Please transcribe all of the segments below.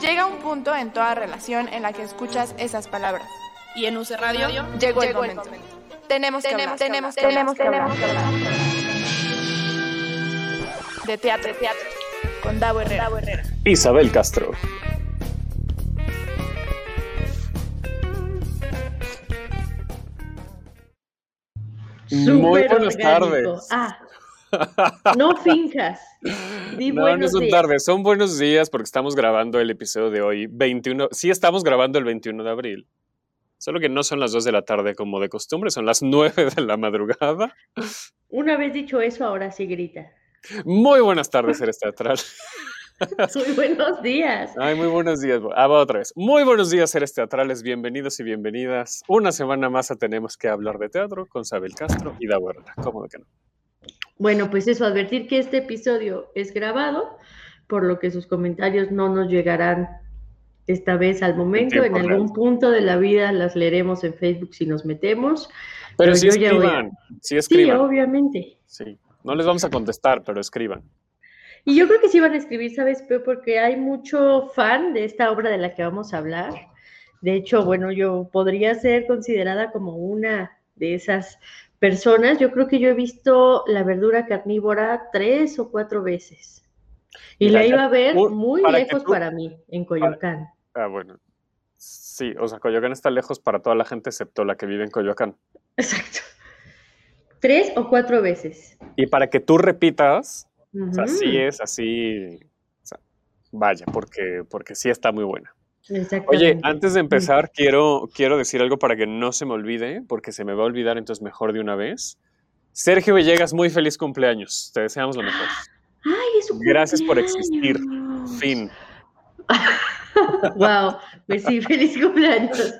Llega un punto en toda relación en la que escuchas esas palabras. Y en UC Radio llegó, el, momento. Tenemos, que hablar, tenemos, tenemos, tenemos que hablar. De teatro, teatro. Con Davo Herrera. Davo Herrera. Isabel Castro. Muy buenas tardes. Ah, no fincas. no, no son tardes, son buenos días porque estamos grabando el episodio de hoy, 21. Sí, estamos grabando el 21 de abril. Solo que no son las 2 de la tarde como de costumbre, son las 9 de la madrugada. Una vez dicho eso, ahora sí grita. Muy buenas tardes, eres teatral. muy buenos días. Ay, muy buenos días. Ah, va otra vez. Muy buenos días, seres teatrales. Bienvenidos y bienvenidas. Una semana más a Tenemos que hablar de teatro con Sabel Castro y Da Herrera. ¿Cómo de que no? Bueno, pues eso, advertir que este episodio es grabado, por lo que sus comentarios no nos llegarán esta vez al momento. En algún punto de la vida las leeremos en Facebook si nos metemos. Pero, si escriban, si escriban. Sí, obviamente. Sí, no les vamos a contestar, pero escriban. Y yo creo que sí van a escribir, ¿sabes? Porque hay mucho fan de esta obra de la que vamos a hablar. De hecho, bueno, yo podría ser considerada como una de esas personas. Yo creo que yo he visto la verdura carnívora tres o cuatro veces. Y, la iba a ver muy lejos para mí, en Coyoacán. Ah, bueno. Sí, o sea, Coyoacán está lejos para toda la gente excepto la que vive en Coyoacán. Exacto. Tres o cuatro veces. Y para que tú repitas, así es, así, vaya, porque, porque sí está muy buena. Oye, antes de empezar, quiero, quiero decir algo para que no se me olvide, porque se me va a olvidar entonces mejor de una vez. Sergio Villegas, muy feliz cumpleaños. Te deseamos lo mejor. Ay, es Gracias por existir. Fin. wow, pues sí, feliz cumpleaños.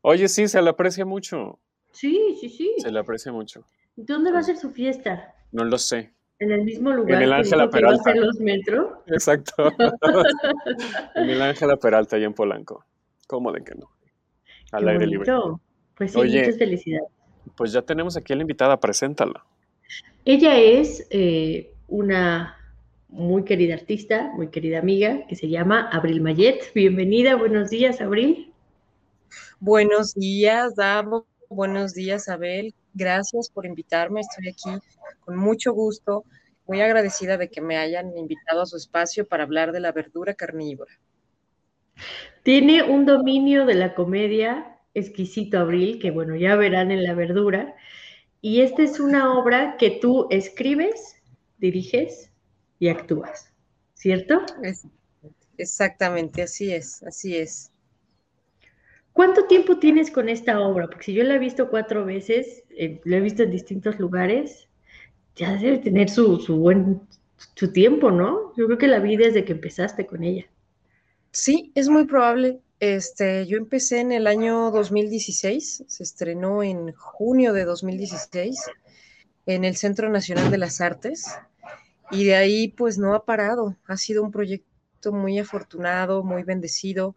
Oye, sí, se le aprecia mucho. Sí, sí, sí. Se le aprecia mucho. ¿Dónde va a ser su fiesta? No lo sé. En el mismo lugar. En el Ángela Peralta. Que los metro. Exacto. en el Ángela Peralta, y en Polanco. ¿Cómo de que no? Al aire libre. Pues sí, muchas felicidades. Pues ya tenemos aquí a la invitada, preséntala. Ella es eh, una muy querida artista, muy querida amiga, que se llama Abril Mayet. Bienvenida, buenos días, Abril. Buenos días, Davo. Buenos días, Abel. Gracias por invitarme. Estoy aquí con mucho gusto. Muy agradecida de que me hayan invitado a su espacio para hablar de la verdura carnívora. Tiene un dominio de la comedia exquisito, Abril, que bueno, ya verán en la verdura. Y esta es una obra que tú escribes, diriges y actúas, ¿cierto? exactamente, así es, así es. ¿Cuánto tiempo tienes con esta obra? Porque si yo la he visto cuatro veces, eh, la he visto en distintos lugares, ya debe tener su, buen su tiempo, ¿no? Yo creo que la vi desde que empezaste con ella. Sí, es muy probable. Este, yo empecé en el año 2016, se estrenó en junio de 2016 en el Centro Nacional de las Artes y de ahí pues no ha parado. Ha sido un proyecto muy afortunado, muy bendecido.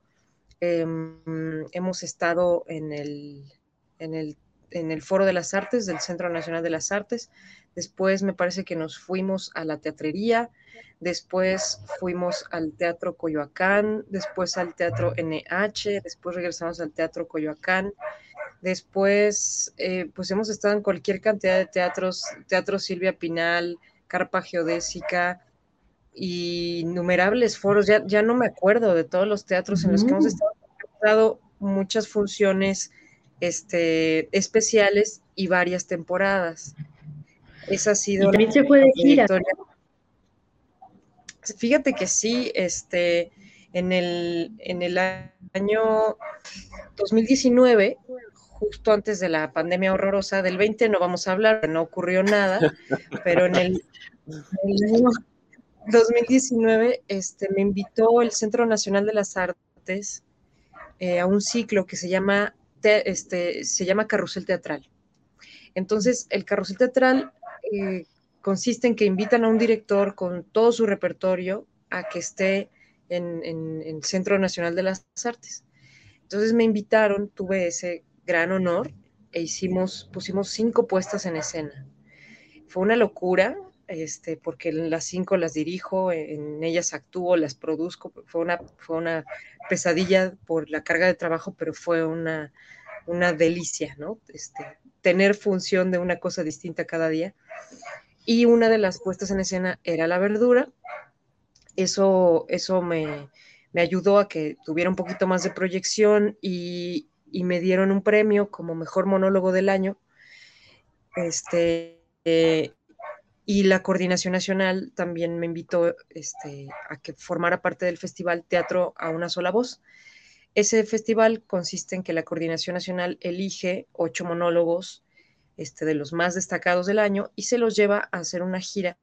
Em, hemos estado en el, en, el, en el Foro de las Artes del Centro Nacional de las Artes. Después me parece que nos fuimos a la teatrería, después fuimos al Teatro Coyoacán, después al Teatro NH, después regresamos al Teatro Coyoacán, después eh, pues hemos estado en cualquier cantidad de teatros, Teatro Silvia Pinal, Carpa Geodésica, innumerables foros, ya, ya no me acuerdo de todos los teatros en los que hemos estado, dado muchas funciones este, especiales y varias temporadas. Esa ha sido... también se puede decir. Fíjate que sí, este, en el, en el año 2019, justo antes de la pandemia horrorosa del 20, no vamos a hablar, no ocurrió nada, pero en el, en el año 2019 este, me invitó el Centro Nacional de las Artes eh, a un ciclo que se llama, este, se llama Carrusel Teatral. Entonces, el Carrusel Teatral eh, consiste en que invitan a un director con todo su repertorio a que esté en, en, el Centro Nacional de las Artes. Entonces me invitaron, tuve ese gran honor e hicimos, pusimos cinco puestas en escena. Fue una locura, este, porque las cinco las dirijo, en ellas actúo, las produzco. Fue una, fue una pesadilla por la carga de trabajo, pero fue una, una delicia, ¿no? Este, tener función de una cosa distinta cada día. Y una de las puestas en escena era la verdura. Eso, eso me, me ayudó a que tuviera un poquito más de proyección y, y me dieron un premio como mejor monólogo del año. Este, eh, y la Coordinación Nacional también me invitó este, a que formara parte del festival Teatro a una sola voz. Ese festival consiste en que la Coordinación Nacional elige ocho monólogos este, de los más destacados del año y se los lleva a hacer una gira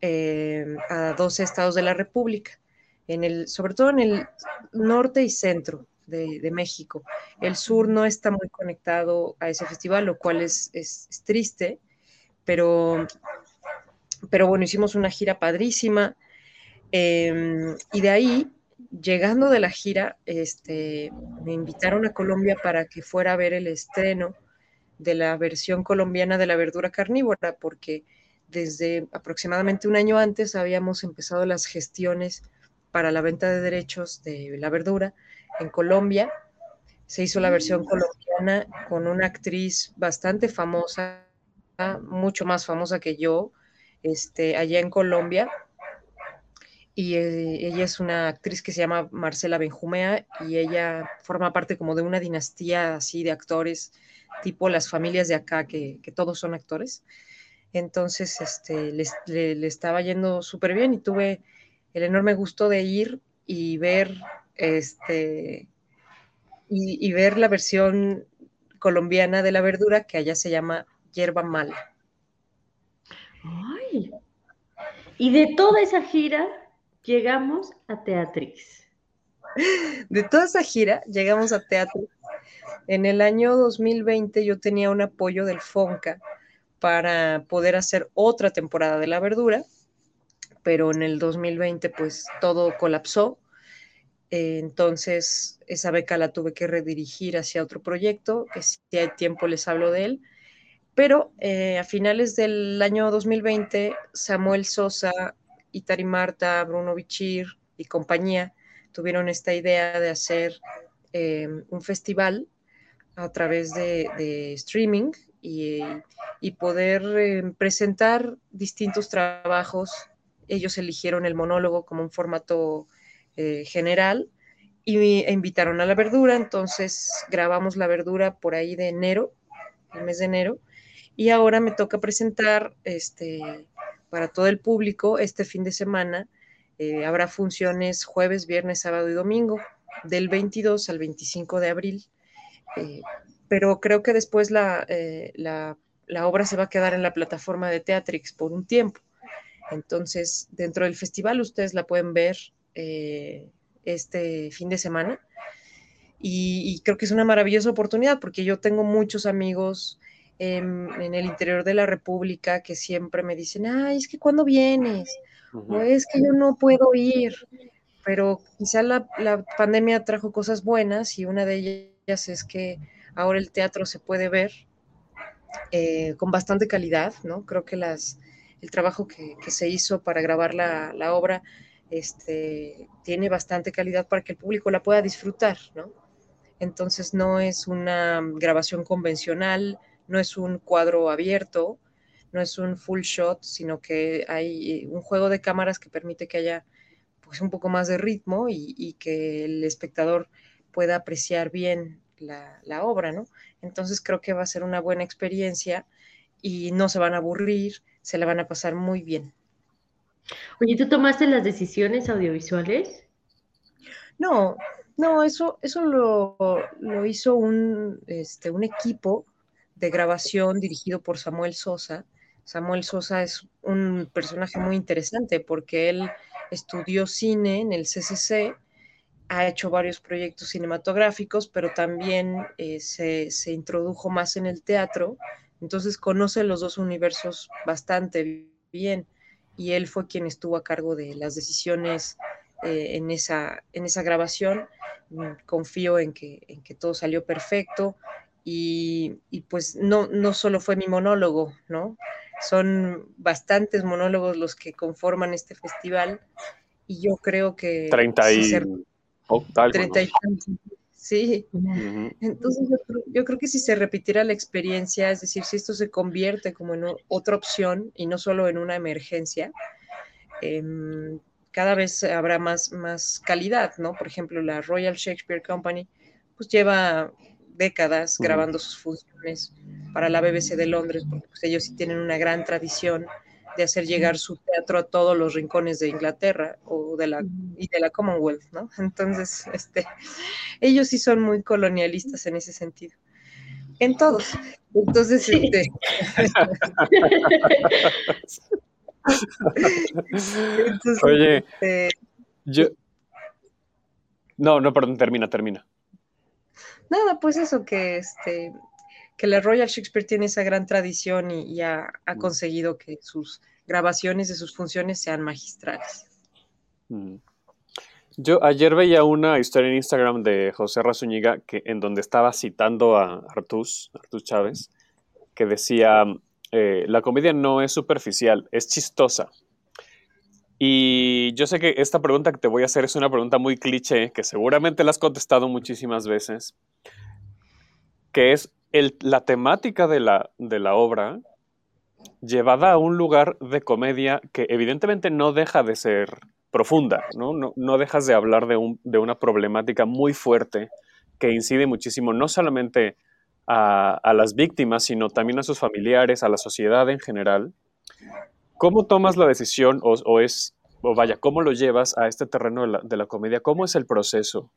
eh, a 12 estados de la República, sobre todo en el norte y centro de, México. El sur no está muy conectado a ese festival, lo cual es, triste, pero, pero bueno, hicimos una gira padrísima. Em, y de ahí, llegando de la gira, este, me invitaron a Colombia para que fuera a ver el estreno de la versión colombiana de la verdura carnívora, porque desde aproximadamente un año antes habíamos empezado las gestiones para la venta de derechos de la verdura en Colombia. Se hizo la versión colombiana con una actriz bastante famosa, mucho más famosa que yo, este, allá en Colombia. Y eh, ella es una actriz que se llama Marcela Benjumea y ella forma parte como de una dinastía así de actores, tipo las familias de acá, que, todos son actores. Entonces, este, le estaba yendo súper bien y tuve el enorme gusto de ir y ver este, y, ver la versión colombiana de la verdura que allá se llama hierba mala. Y de toda esa gira llegamos a Teatrix. De toda esa gira llegamos a Teatrix. En el año 2020 yo tenía un apoyo del FONCA para poder hacer otra temporada de la verdura, pero en el 2020 pues todo colapsó entonces, esa beca la tuve que redirigir hacia otro proyecto, que si hay tiempo les hablo de él. Pero eh, a finales del año 2020, Samuel Sosa, Itari Marta, Bruno Bichir y compañía tuvieron esta idea de hacer eh, un festival a través de, streaming y, poder presentar distintos trabajos. Ellos eligieron el monólogo como un formato eh, general y me invitaron a la verdura, entonces grabamos la verdura por ahí de enero, el mes de enero, y ahora me toca presentar este, para todo el público este fin de semana. Eh, habrá funciones jueves, viernes, sábado y domingo, del 22 al 25 de abril. Eh, pero creo que después la, la, la, obra se va a quedar en la plataforma de Teatrix por un tiempo. Entonces, dentro del festival ustedes la pueden ver eh, este fin de semana. Y, creo que es una maravillosa oportunidad porque yo tengo muchos amigos en, el interior de la República que siempre me dicen, ay, es que cuando vienes, o es que yo no puedo ir, pero quizá la, pandemia trajo cosas buenas y una de ellas es que ahora el teatro se puede ver eh, con bastante calidad, ¿no? Creo que las, el trabajo que, se hizo para grabar la, la obra este, tiene bastante calidad para que el público la pueda disfrutar, ¿no? Entonces no es una grabación convencional, no es un cuadro abierto, no es un full shot, sino que hay un juego de cámaras que permite que haya pues un poco más de ritmo y, que el espectador pueda apreciar bien la, la, obra, ¿no? Entonces creo que va a ser una buena experiencia y no se van a aburrir, se la van a pasar muy bien. Oye, ¿tú tomaste las decisiones audiovisuales? No, no, eso, eso lo, hizo un, este, un equipo de grabación dirigido por Samuel Sosa. Samuel Sosa es un personaje muy interesante porque él estudió cine en el CCC, ha hecho varios proyectos cinematográficos, pero también eh, se, se, introdujo más en el teatro, entonces conoce los dos universos bastante bien y él fue quien estuvo a cargo de las decisiones eh, en, esa, en esa grabación. Mm, confío en que, en que todo salió perfecto y, pues no, no solo fue mi monólogo, ¿no? son bastantes monólogos los que conforman este festival y yo creo que... 30 y... Sí, entonces yo creo, que si se repitiera la experiencia, es decir, si esto se convierte como en otra opción y no solo en una emergencia, em, cada vez habrá más, más calidad, ¿no? Por ejemplo, la Royal Shakespeare Company, pues lleva décadas grabando sus funciones para la BBC de Londres, porque pues, ellos sí tienen una gran tradición de hacer llegar su teatro a todos los rincones de Inglaterra o de la, y de la Commonwealth, ¿no? Entonces, este, ellos sí son muy colonialistas en ese sentido. En todos. Entonces, este, Oye, este, yo... No, no, perdón, termina, termina. Nada, pues eso, que este, que la Royal Shakespeare tiene esa gran tradición y, ha, mm. conseguido que sus grabaciones de sus funciones sean magistrales. Mm. Yo ayer veía una historia en Instagram de José Razúñiga que, en donde estaba citando a Artús, Artús Chávez, que decía, eh, la comedia no es superficial, es chistosa. Y yo sé que esta pregunta que te voy a hacer es una pregunta muy cliché, que seguramente la has contestado muchísimas veces, que es, la temática de la, de la obra llevada a un lugar de comedia que evidentemente no deja de ser profunda, ¿no? No, dejas de hablar de, de, una problemática muy fuerte que incide muchísimo no solamente a, las víctimas, sino también a sus familiares, a la sociedad en general. ¿Cómo tomas la decisión o, es, o vaya, cómo lo llevas a este terreno de la, comedia? ¿Cómo es el proceso?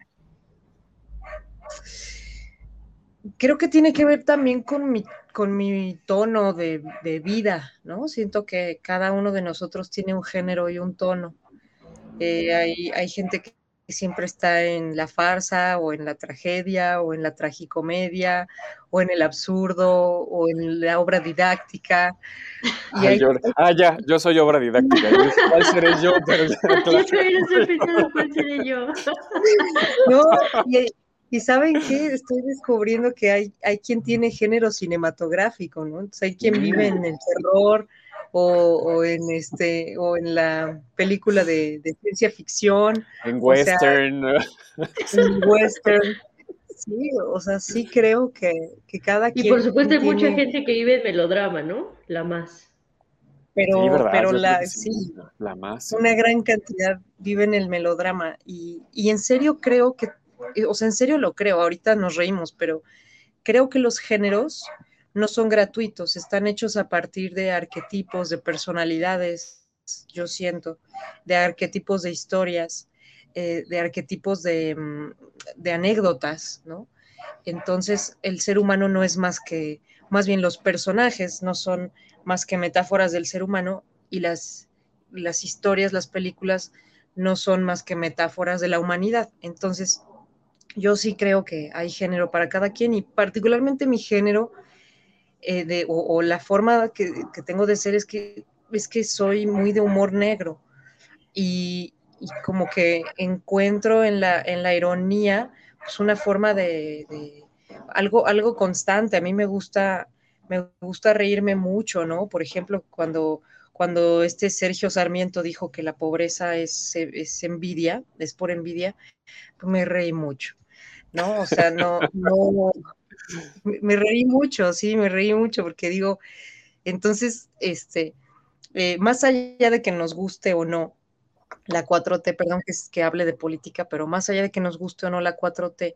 creo que tiene que ver también con mi, con mi tono de, vida, ¿no? Siento que cada uno de nosotros tiene un género y un tono. Eh, hay, gente que siempre está en la farsa o en la tragedia o en la tragicomedia o en el absurdo o en la obra didáctica. ah, ya, yo soy obra didáctica. ¿Cuál seré yo? Pero, ¿Cuál seré yo? No, y, y saben qué, estoy descubriendo que hay, hay quien tiene género cinematográfico, ¿no? Entonces hay quien vive en el terror o, en este o en la película de, ciencia ficción. En western. en western. Sí, o sea, sí creo que, cada quien. Y por supuesto hay mucha gente que vive en melodrama, ¿no? La más. Pero, pero la, sí, la más. Una gran cantidad vive en el melodrama. Y, y en serio creo que o sea, en serio lo creo, ahorita nos reímos, pero creo que los géneros no son gratuitos, están hechos a partir de arquetipos, de personalidades, yo siento, de arquetipos de historias, eh, de arquetipos de, mm, de, anécdotas, ¿no? Entonces, el ser humano no es más que, más bien los personajes no son más que metáforas del ser humano y las, las historias, las películas no son más que metáforas de la humanidad. Entonces, yo sí creo que hay género para cada quien y particularmente mi género eh, de, o, la forma que, tengo de ser es que, es que soy muy de humor negro y, como que encuentro en la, en la ironía pues una forma de, algo, algo constante. A mí me gusta, me gusta reírme mucho, ¿no? Por ejemplo, cuando cuando este Sergio Sarmiento dijo que la pobreza es, es envidia, es por envidia, pues me reí mucho. ¿no? O sea, no, no, me reí mucho, sí, me reí mucho porque digo, entonces, este, eh, más allá de que nos guste o no la 4T, perdón que, hable de política, pero más allá de que nos guste o no la 4T,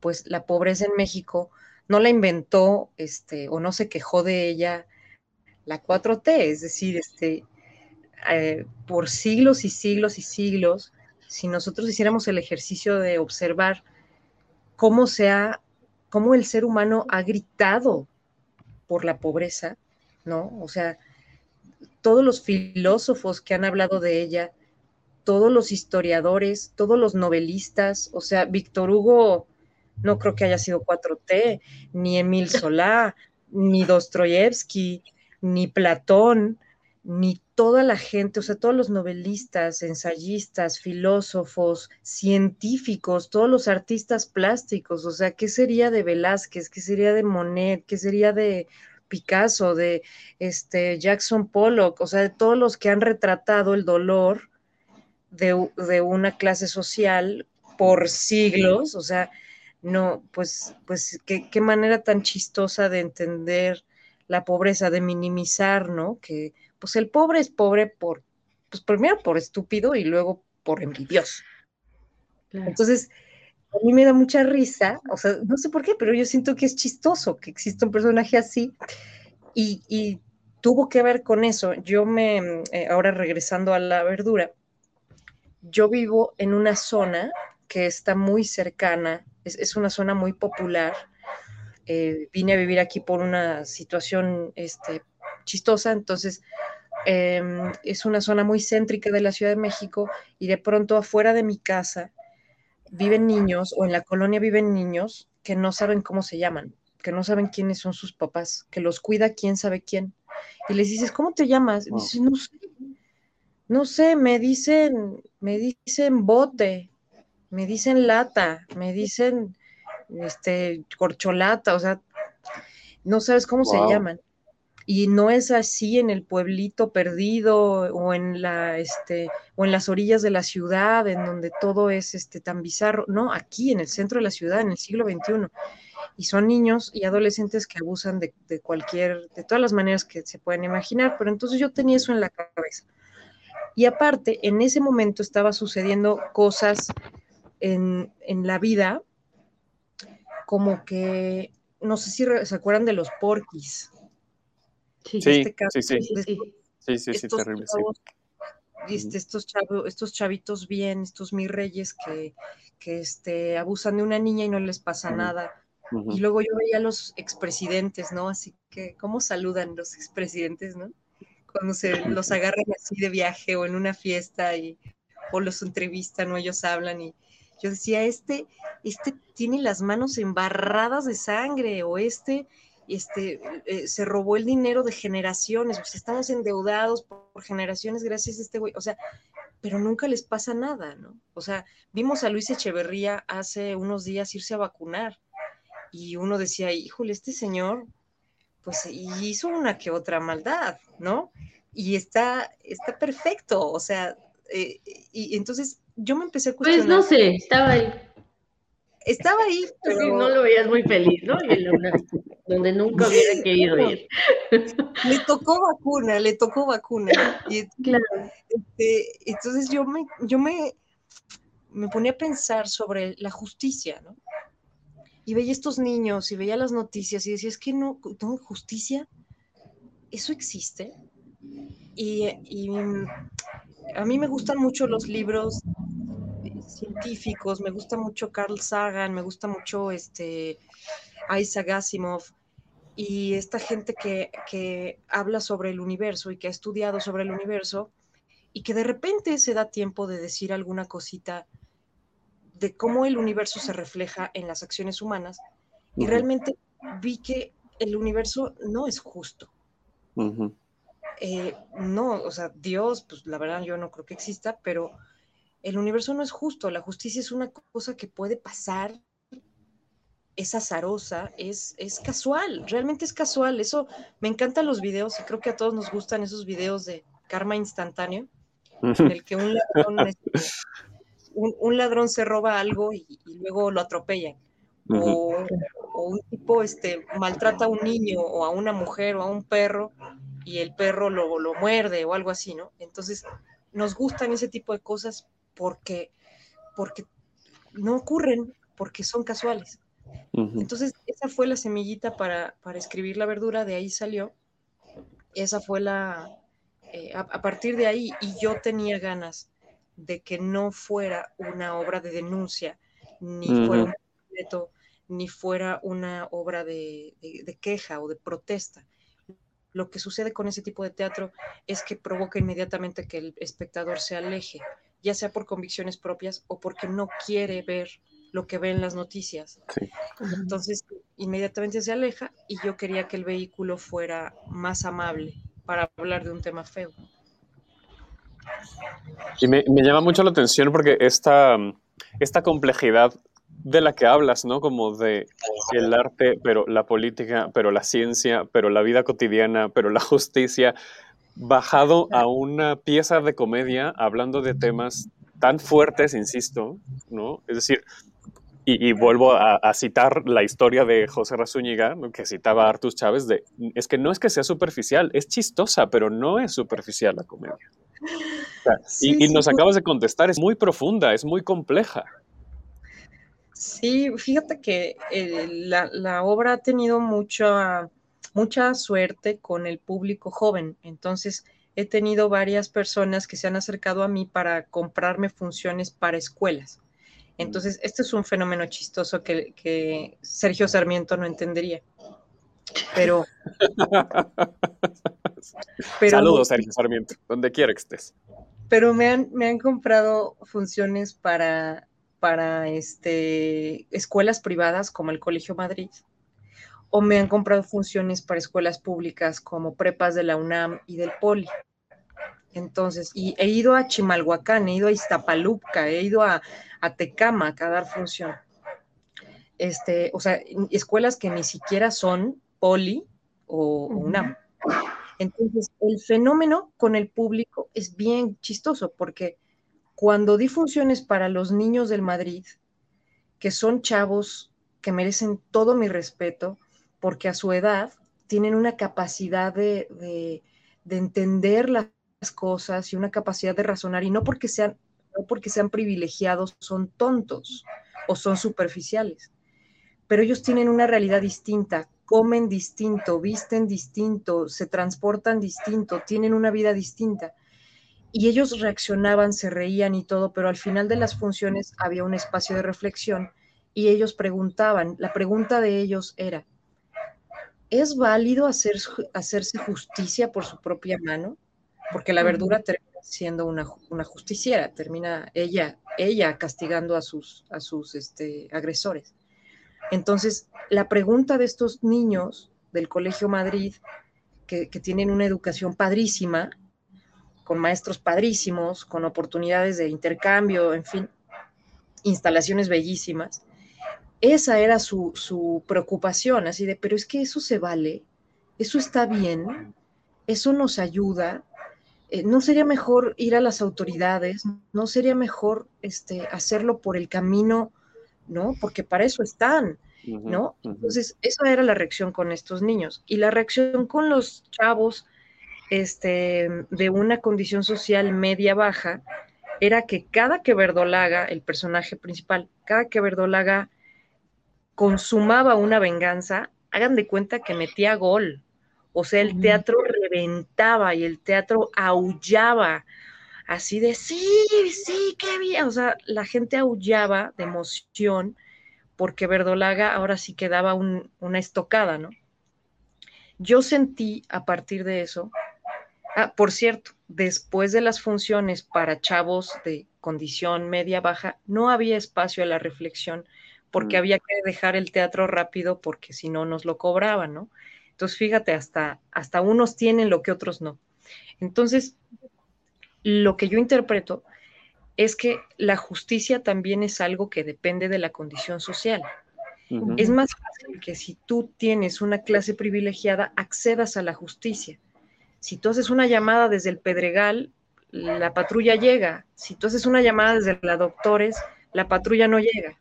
pues la pobreza en México no la inventó, este, o no se quejó de ella la 4T, es decir, este, eh, por siglos y siglos y siglos, si nosotros hiciéramos el ejercicio de observar cómo se cómo el ser humano ha gritado por la pobreza, ¿no? O sea, todos los filósofos que han hablado de ella, todos los historiadores, todos los novelistas, o sea, Víctor Hugo no creo que haya sido 4T, ni Emil Solá, ni Dostoyevsky, ni Platón, ni toda la gente, o sea, todos los novelistas, ensayistas, filósofos, científicos, todos los artistas plásticos, o sea, ¿qué sería de Velázquez? ¿Qué sería de Monet? ¿Qué sería de Picasso, de este, Jackson Pollock, o sea, de todos los que han retratado el dolor de, una clase social por siglos, o sea, no, pues, pues, qué, qué manera tan chistosa de entender la pobreza, de minimizar, ¿no? Que, pues el pobre es pobre por, pues primero por estúpido y luego por envidioso. Entonces, a mí me da mucha risa, o sea, no sé por qué, pero yo siento que es chistoso que exista un personaje así y, tuvo que ver con eso. Yo me, eh, ahora regresando a la verdura, yo vivo en una zona que está muy cercana, es, una zona muy popular. Eh, vine a vivir aquí por una situación este, chistosa, entonces em, es una zona muy céntrica de la Ciudad de México y de pronto afuera de mi casa viven niños o en la colonia viven niños que no saben cómo se llaman, que no saben quiénes son sus papás, que los cuida quién sabe quién. Y les dices, ¿cómo te llamas? Y dices, no sé, no sé, me dicen, me dicen bote, me dicen lata, me dicen este corcholata, o sea, no sabes cómo se llaman y no es así en el pueblito perdido o en la este o en las orillas de la ciudad en donde todo es este tan bizarro, no, aquí en el centro de la ciudad en el siglo XXI. Y son niños y adolescentes que abusan de, cualquier, de todas las maneras que se pueden imaginar, pero entonces yo tenía eso en la cabeza. Y aparte, en ese momento estaba sucediendo cosas en, en la vida, como que, no sé si se acuerdan de los porquis, Sí, este sí, sí, sí, sí, sí, terrible, estos, estos chavitos bien, estos mis reyes que, que este, abusan de una niña y no les pasa nada. Y luego yo veía a los expresidentes, ¿no? Así que, ¿cómo saludan los expresidentes, no? Cuando se los agarran así de viaje o en una fiesta y, o los entrevistan o ellos hablan y yo decía, este, este tiene las manos embarradas de sangre o este este, eh, se robó el dinero de generaciones, estamos endeudados por, generaciones gracias a este güey, o sea, pero nunca les pasa nada, ¿no? O sea, vimos a Luis Echeverría hace unos días irse a vacunar y uno decía, híjole, este señor, pues hizo una que otra maldad, ¿no? Y está, está perfecto, o sea, eh, y entonces yo me empecé a cuestionar. Pues no sé, estaba ahí. Estaba ahí, pero... no lo veías muy feliz, ¿no? Y donde nunca hubiera querido ir. Le tocó vacuna, le tocó vacuna. Y, claro. Este, entonces yo me, yo me, me ponía a pensar sobre la justicia, ¿no? Y veía estos niños y veía las noticias y decía, es que no, no justicia, eso existe. Y, y a mí me gustan mucho los libros científicos, me gusta mucho Carl Sagan, me gusta mucho este Isaac Asimov y esta gente que, habla sobre el universo y que ha estudiado sobre el universo y que de repente se da tiempo de decir alguna cosita de cómo el universo se refleja en las acciones humanas y realmente vi que el universo no es justo. Eh, no, o sea, Dios, pues la verdad yo no creo que exista, pero el universo no es justo, la justicia es una cosa que puede pasar, es azarosa, es, es casual, realmente es casual. Eso me encantan los videos y creo que a todos nos gustan esos videos de karma instantáneo, en el que un ladrón, este, un, ladrón se roba algo y, luego lo atropellan. O, un tipo este, maltrata a un niño o a una mujer o a un perro y el perro lo, lo muerde o algo así, ¿no? Entonces, nos gustan ese tipo de cosas porque, porque no ocurren, porque son casuales. Entonces, esa fue la semillita para, escribir la verdura, de ahí salió. Esa fue la, eh, a, partir de ahí, y yo tenía ganas de que no fuera una obra de denuncia, ni fuera un ni fuera una obra de, queja o de protesta. Lo que sucede con ese tipo de teatro es que provoca inmediatamente que el espectador se aleje ya sea por convicciones propias o porque no quiere ver lo que ve en las noticias. Entonces, inmediatamente se aleja y yo quería que el vehículo fuera más amable para hablar de un tema feo. Y me, llama mucho la atención porque esta, esta complejidad de la que hablas, ¿no? Como de el arte, pero la política, pero la ciencia, pero la vida cotidiana, pero la justicia, bajado a una pieza de comedia hablando de temas tan fuertes, insisto, ¿no? Es decir, y, vuelvo a, citar la historia de José Razúñiga, que citaba a Artus Chávez, de, es que no es que sea superficial, es chistosa, pero no es superficial la comedia. y, nos acabas de contestar, es muy profunda, es muy compleja. Sí, fíjate que eh, la, obra ha tenido mucha, mucha suerte con el público joven, entonces he tenido varias personas que se han acercado a mí para comprarme funciones para escuelas. Entonces, este es un fenómeno chistoso que, Sergio Sarmiento no entendería. Pero. Saludos, Sergio Sarmiento, donde quiera que estés. Pero me han, me han comprado funciones para, para este, escuelas privadas como el Colegio Madrid, o me han comprado funciones para escuelas públicas como prepas de la UNAM y del Poli. Entonces, y he ido a Chimalhuacán, he ido a Iztapalupca, he ido a, a Tecamac a dar función. Este, o sea, escuelas que ni siquiera son poli o, UNAM. Entonces, el fenómeno con el público es bien chistoso porque cuando di funciones para los niños del Madrid, que son chavos que merecen todo mi respeto, porque a su edad tienen una capacidad de, de entender las cosas y una capacidad de razonar, y no porque sean no porque sean privilegiados son tontos o son superficiales, pero ellos tienen una realidad distinta, comen distinto, visten distinto, se transportan distinto, tienen una vida distinta. Y ellos reaccionaban, se reían y todo, pero al final de las funciones había un espacio de reflexión y ellos preguntaban, la pregunta de ellos era, ¿es válido hacer, hacerse justicia por su propia mano? Porque la verdura termina siendo una, justiciera, termina ella, ella castigando a sus, a sus este, agresores. Entonces, la pregunta de estos niños del Colegio Madrid, que, tienen una educación padrísima, con maestros padrísimos, con oportunidades de intercambio, en fin, instalaciones bellísimas, esa era su, su preocupación, así de, pero es que eso se vale, eso está bien, eso nos ayuda, eh, ¿no sería mejor ir a las autoridades? ¿No sería mejor este, hacerlo por el camino, ¿no? Porque para eso están, ¿no? Entonces, esa era la reacción con estos niños. Y la reacción con los chavos este, de una condición social media-baja era que cada que Verdolaga, el personaje principal, cada que Verdolaga consumaba una venganza, hagan de cuenta que metía gol, o sea, el teatro reventaba y el teatro aullaba, así de, sí, sí, qué bien. O sea, la gente aullaba de emoción porque Verdolaga ahora sí quedaba una estocada, ¿no? Yo sentí a partir de eso, ah, por cierto, después de las funciones para chavos de condición media-baja, no había espacio a la reflexión porque mm. había que dejar el teatro rápido porque si no nos lo cobraban, ¿no? Entonces, fíjate, hasta, hasta unos tienen lo que otros no. Entonces, lo que yo interpreto es que la justicia también es algo que depende de la condición social. Es más fácil que si tú tienes una clase privilegiada, accedas a la justicia. Si tú haces una llamada desde el Pedregal, la patrulla llega. Si tú haces una llamada desde la Doctores, la patrulla no llega.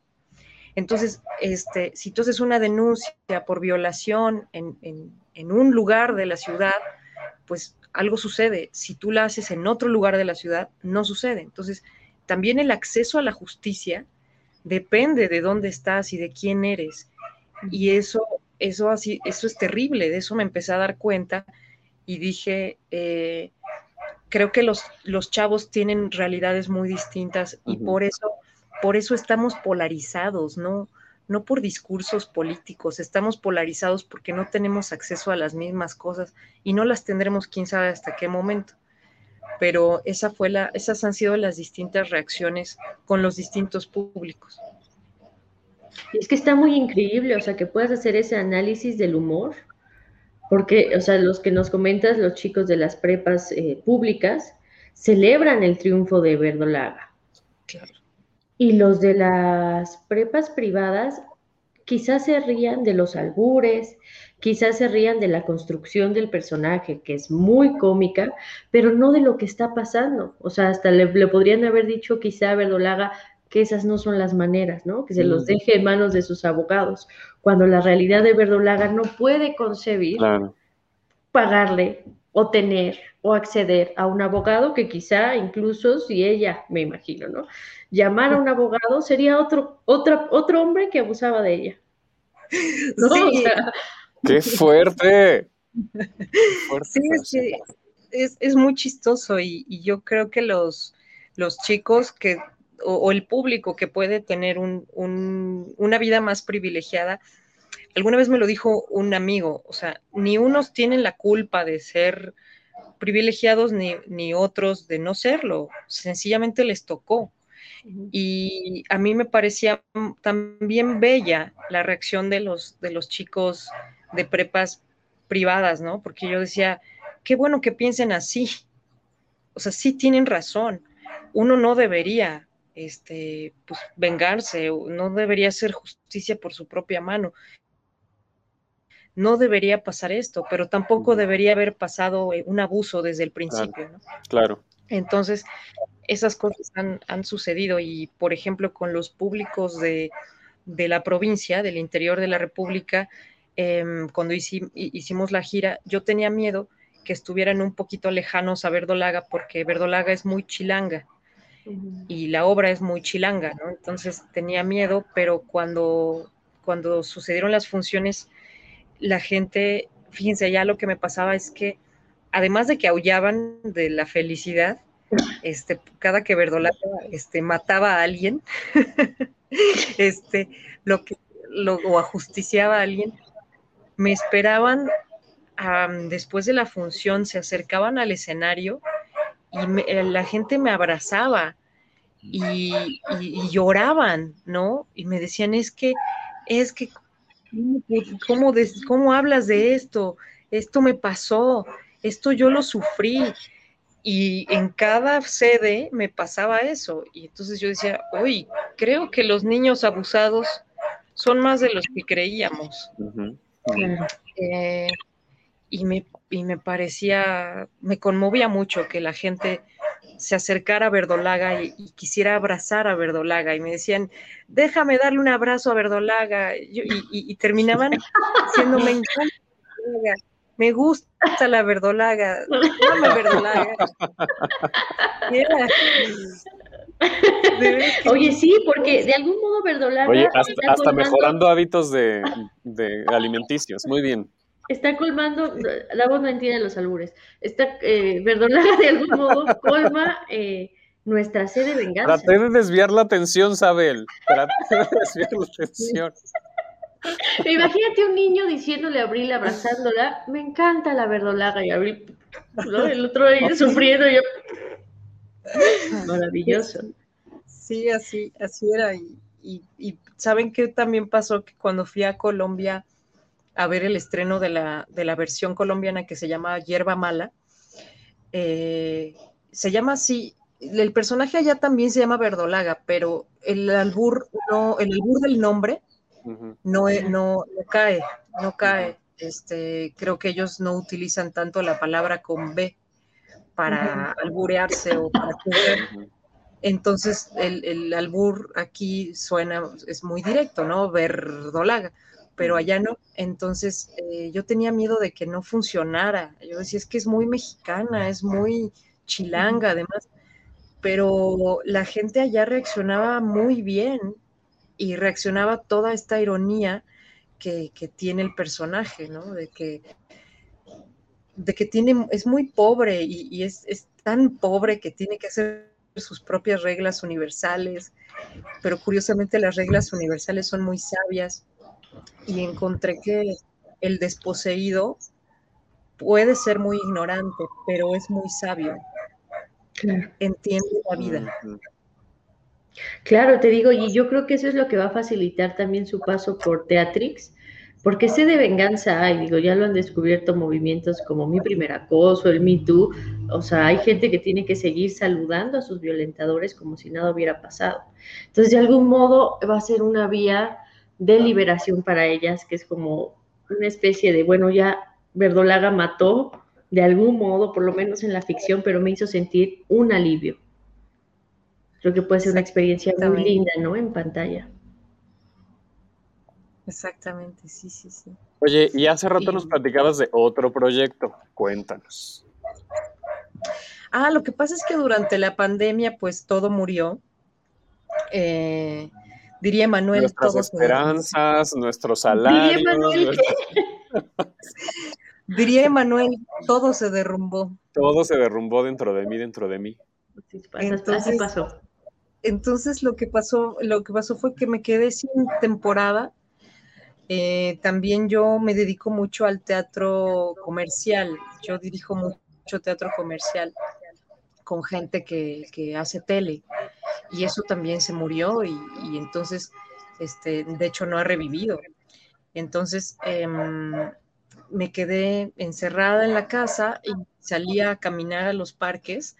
Entonces, este, si tú haces una denuncia por violación en, un lugar de la ciudad, pues algo sucede. Si tú la haces en otro lugar de la ciudad, no sucede. Entonces, también el acceso a la justicia depende de dónde estás y de quién eres. Y eso, eso, así, eso es terrible. De eso me empecé a dar cuenta y dije, eh, creo que los, los chavos tienen realidades muy distintas y por eso por eso estamos polarizados, ¿no? No por discursos políticos, estamos polarizados porque no tenemos acceso a las mismas cosas y no las tendremos quién sabe hasta qué momento. Pero esa fue la, esas han sido las distintas reacciones con los distintos públicos. Y es que está muy increíble, o sea, que puedas hacer ese análisis del humor, porque, o sea, los que nos comentas, los chicos de las prepas eh, públicas, celebran el triunfo de Verdolaga. Claro Y los de las prepas privadas quizás se rían de los albures, quizás se rían de la construcción del personaje, que es muy cómica, pero no de lo que está pasando. O sea, hasta le, podrían haber dicho quizá a Verdolaga que esas no son las maneras, ¿no? Que se los deje en manos de sus abogados, cuando la realidad de Verdolaga no puede concebir pagarle o tener o acceder a un abogado que quizá incluso si ella, me imagino, ¿no? Llamar a un abogado sería otro, otro, otro hombre que abusaba de ella. Sí. ¡Qué fuerte! sí, es, es, muy chistoso y, yo creo que los, los chicos que, o, el público que puede tener un, una vida más privilegiada, alguna vez me lo dijo un amigo, o sea, ni unos tienen la culpa de ser privilegiados ni, ni otros de no serlo, sencillamente les tocó. Y a mí me parecía también bella la reacción de los, de los chicos de prepas privadas, ¿no? Porque yo decía, qué bueno que piensen así. O sea, sí tienen razón. Uno no debería este, pues, vengarse, no debería hacer justicia por su propia mano no debería pasar esto, pero tampoco debería haber pasado eh, un abuso desde el principio. ¿no? Claro. Entonces, esas cosas han, sucedido y, por ejemplo, con los públicos de, la provincia, del interior de la República, em, cuando hicimos la gira, yo tenía miedo que estuvieran un poquito lejanos a Verdolaga porque Verdolaga es muy chilanga y la obra es muy chilanga, ¿no? Entonces tenía miedo, pero cuando, cuando sucedieron las funciones la gente, fíjense, ya lo que me pasaba es que además de que aullaban de la felicidad, este, cada que Verdolaga este, mataba a alguien, este, lo que, lo, o ajusticiaba a alguien, me esperaban después de la función, se acercaban al escenario y eh, la gente me abrazaba y, y, lloraban, ¿no? Y me decían, es que, es que ¿Cómo, ¿Cómo hablas de esto? Esto me pasó, esto yo lo sufrí. Y en cada sede me pasaba eso. Y entonces yo decía, uy, creo que los niños abusados son más de los que creíamos. Eh, y, me, y me parecía, me conmovía mucho que la gente se acercara a Verdolaga y, quisiera abrazar a Verdolaga y me decían, déjame darle un abrazo a Verdolaga y, terminaban diciendo, me encanta me gusta la verdolaga, dame verdolaga. Oye, sí, porque de algún modo verdolaga... Oye, hasta, mejorando hábitos de, de alimenticios, muy bien está colmando, la voz no entiende los albures, está, eh, Verdolaga de algún modo colma eh, nuestra sed de venganza. Traté de desviar la atención, Sabel, traté de desviar la atención. Imagínate un niño diciéndole a Abril, abrazándola, me encanta la verdolaga, y Abril, el otro día sufriendo, yo... Maravilloso. Sí, así, así era. Y, y, y saben que también pasó que cuando fui a Colombia, a ver el estreno de la, versión colombiana que se llama Hierba Mala. Eh, se llama así, el personaje allá también se llama Verdolaga, pero el albur, no, el albur del nombre no, no, cae, no cae. Este, creo que ellos no utilizan tanto la palabra con B para alburearse o para Entonces, el, el, albur aquí suena, es muy directo, ¿no? Verdolaga pero allá no. Entonces eh, yo tenía miedo de que no funcionara. Yo decía, es que es muy mexicana, es muy chilanga además, pero la gente allá reaccionaba muy bien y reaccionaba toda esta ironía que, tiene el personaje, ¿no? De que, de que tiene, es muy pobre y, es, es tan pobre que tiene que hacer sus propias reglas universales, pero curiosamente las reglas universales son muy sabias y encontré que el desposeído puede ser muy ignorante, pero es muy sabio. Entiende la vida. Claro, te digo, y yo creo que eso es lo que va a facilitar también su paso por Teatrix, porque sé de venganza hay, digo, ya lo han descubierto movimientos como Mi Primer Acoso, el Me Too, o sea, hay gente que tiene que seguir saludando a sus violentadores como si nada hubiera pasado. Entonces, de algún modo va a ser una vía de liberación para ellas, que es como una especie de, bueno, ya Verdolaga mató de algún modo, por lo menos en la ficción, pero me hizo sentir un alivio. Creo que puede ser una experiencia muy linda, ¿no? En pantalla. Exactamente, sí, sí, sí. Oye, y hace rato nos platicabas de otro proyecto, cuéntanos. Ah, lo que pasa es que durante la pandemia, pues todo murió. Eh, diría Manuel. Nuestras esperanzas, nuestros salarios. Diría Manuel, diría Manuel, todo se derrumbó. Todo se derrumbó dentro de mí, dentro de mí. Entonces, pasó. Entonces lo que pasó, lo que pasó fue que me quedé sin temporada eh, también yo me dedico mucho al teatro comercial. Yo dirijo mucho teatro comercial con gente que, hace tele. Y eso también se murió y, entonces, este, de hecho, no ha revivido. Entonces, em, me quedé encerrada en la casa y salía a caminar a los parques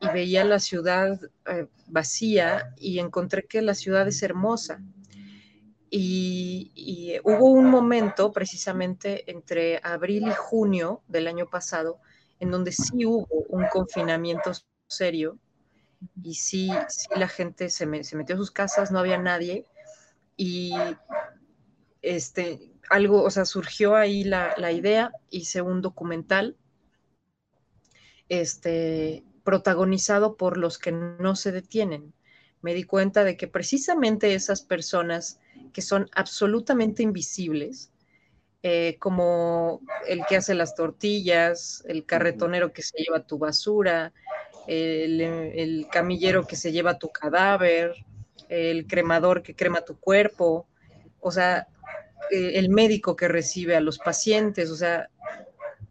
y veía la ciudad eh, vacía y encontré que la ciudad es hermosa y, hubo un momento precisamente entre abril y junio del año pasado en donde sí hubo un confinamiento serio y sí, sí la gente se, metió a sus casas, no había nadie y este, algo, o sea, surgió ahí la, la idea, hice un documental este, protagonizado por los que no se detienen. Me di cuenta de que precisamente esas personas que son absolutamente invisibles, eh, como el que hace las tortillas, el carretonero que se lleva tu basura, el, camillero que se lleva tu cadáver, el cremador que crema tu cuerpo, o sea, eh, el médico que recibe a los pacientes, o sea,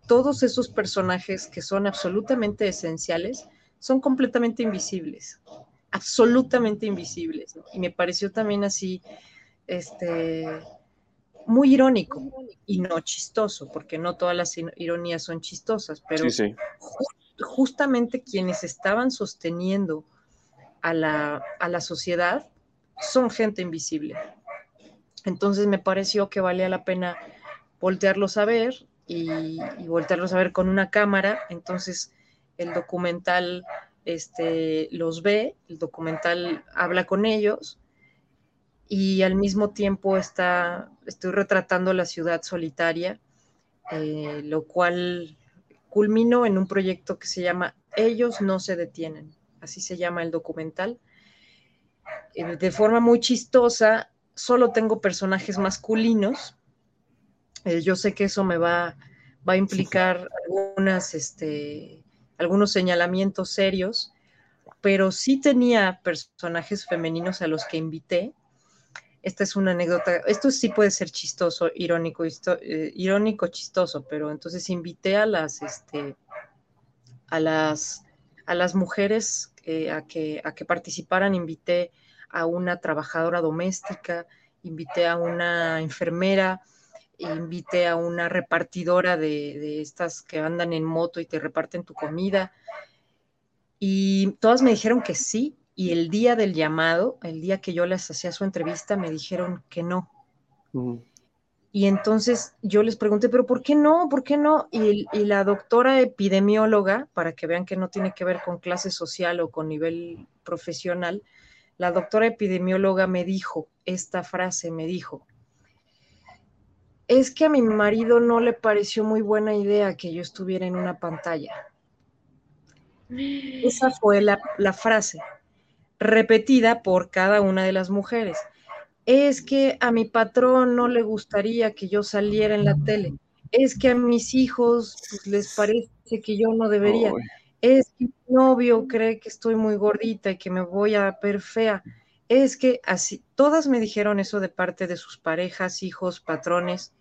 todos esos personajes que son absolutamente esenciales son completamente invisibles, absolutamente invisibles. Y me pareció también así este, muy irónico y no chistoso, porque no todas las ironías son chistosas, pero justamente quienes estaban sosteniendo a la, a la sociedad son gente invisible. Entonces me pareció que valía la pena voltearlos a ver y, voltearlos a ver con una cámara. Entonces el documental este, los ve, el documental habla con ellos y al mismo tiempo está, estoy retratando la ciudad solitaria, eh, lo cual culminó en un proyecto que se llama Ellos no se detienen, así se llama el documental. Eh, de forma muy chistosa, solo tengo personajes masculinos. Eh, yo sé que eso me va, va a implicar algunas, este, algunos señalamientos serios, pero sí tenía personajes femeninos a los que invité esta es una anécdota, esto sí puede ser chistoso, irónico, eh, irónico, chistoso, pero entonces invité a las, este, a las, a las mujeres eh, a, que, a que participaran, invité a una trabajadora doméstica, invité a una enfermera, invité a una repartidora de, de estas que andan en moto y te reparten tu comida. Y todas me dijeron que sí, y el día del llamado, el día que yo les hacía su entrevista, me dijeron que no. Y entonces yo les pregunté, pero ¿por qué no? ¿Por qué no? Y, la doctora epidemióloga, para que vean que no tiene que ver con clase social o con nivel profesional, la doctora epidemióloga me dijo esta frase, me dijo, es que a mi marido no le pareció muy buena idea que yo estuviera en una pantalla. Esa fue la, la frase repetida por cada una de las mujeres. Es que a mi patrón no le gustaría que yo saliera en la tele. Es que a mis hijos pues, les parece que yo no debería. Es que mi novio cree que estoy muy gordita y que me voy a ver fea. Es que así, todas me dijeron eso de parte de sus parejas, hijos, patrones.